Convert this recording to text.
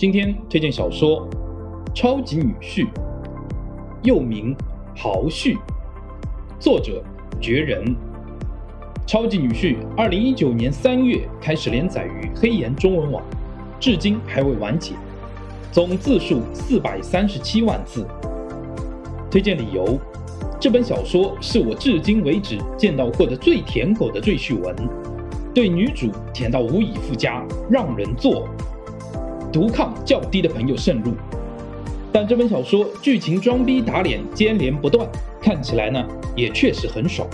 今天推荐小说《超级女婿》，又名《豪婿》，作者绝人。《超级女婿》二零一九年三月开始连载于黑岩中文网，至今还未完结，总字数四百三十七万字。推荐理由：这本小说是我至今为止见到过的最舔狗的赘婿文，对女主舔到无以复加，让人作呕。毒抗较低的朋友慎入，但这本小说剧情装逼打脸接连不断，看起来呢也确实很爽。